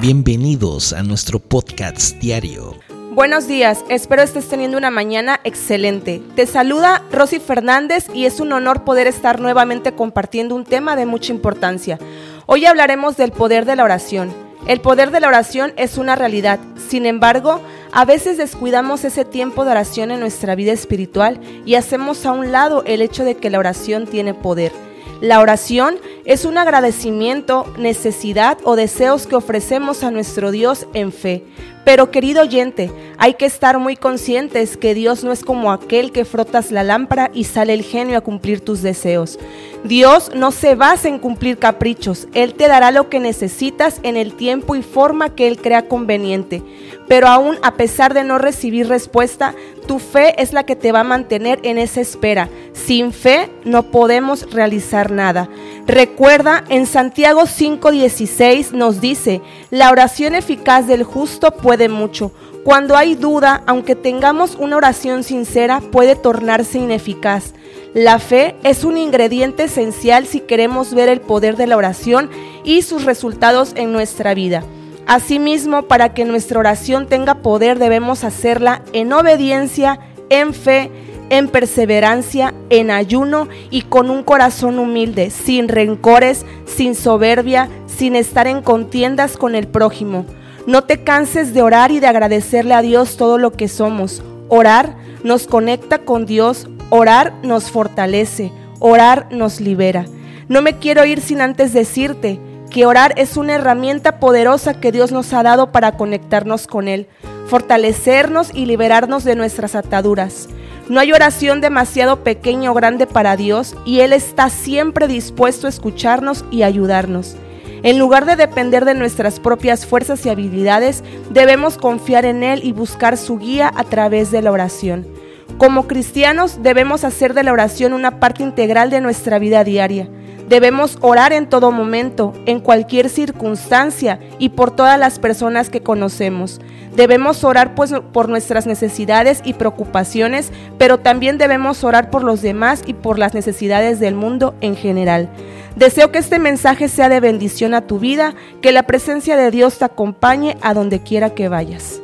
Bienvenidos a nuestro podcast diario. Buenos días, espero estés teniendo una mañana excelente. Te saluda Rosy Fernández y es un honor poder estar nuevamente compartiendo un tema de mucha importancia. Hoy hablaremos del poder de la oración. El poder de la oración es una realidad, sin embargo, a veces descuidamos ese tiempo de oración en nuestra vida espiritual y hacemos a un lado el hecho de que la oración tiene poder. La oración es un agradecimiento, necesidad o deseos que ofrecemos a nuestro Dios en fe. Pero querido oyente, hay que estar muy conscientes que Dios no es como aquel que frotas la lámpara y sale el genio a cumplir tus deseos. Dios no se basa en cumplir caprichos, Él te dará lo que necesitas en el tiempo y forma que Él crea conveniente. Pero aún a pesar de no recibir respuesta, tu fe es la que te va a mantener en esa espera. Sin fe no podemos realizar nada. Recuerda, en Santiago 5:16 nos dice, la oración eficaz del justo puede mucho. Cuando hay duda, aunque tengamos una oración sincera, puede tornarse ineficaz. La fe es un ingrediente esencial si queremos ver el poder de la oración y sus resultados en nuestra vida. Asimismo, para que nuestra oración tenga poder debemos hacerla en obediencia, en fe, en perseverancia, en ayuno y con un corazón humilde, sin rencores, sin soberbia, sin estar en contiendas con el prójimo. No te canses de orar y de agradecerle a Dios todo lo que somos. Orar nos conecta con Dios, orar nos fortalece, orar nos libera. No me quiero ir sin antes decirte, que orar es una herramienta poderosa que Dios nos ha dado para conectarnos con Él, fortalecernos y liberarnos de nuestras ataduras. No hay oración demasiado pequeña o grande para Dios y Él está siempre dispuesto a escucharnos y ayudarnos. En lugar de depender de nuestras propias fuerzas y habilidades, debemos confiar en Él y buscar su guía a través de la oración. Como cristianos debemos hacer de la oración una parte integral de nuestra vida diaria. Debemos orar en todo momento, en cualquier circunstancia y por todas las personas que conocemos. Debemos orar pues, por nuestras necesidades y preocupaciones, pero también debemos orar por los demás y por las necesidades del mundo en general. Deseo que este mensaje sea de bendición a tu vida, que la presencia de Dios te acompañe a donde quiera que vayas.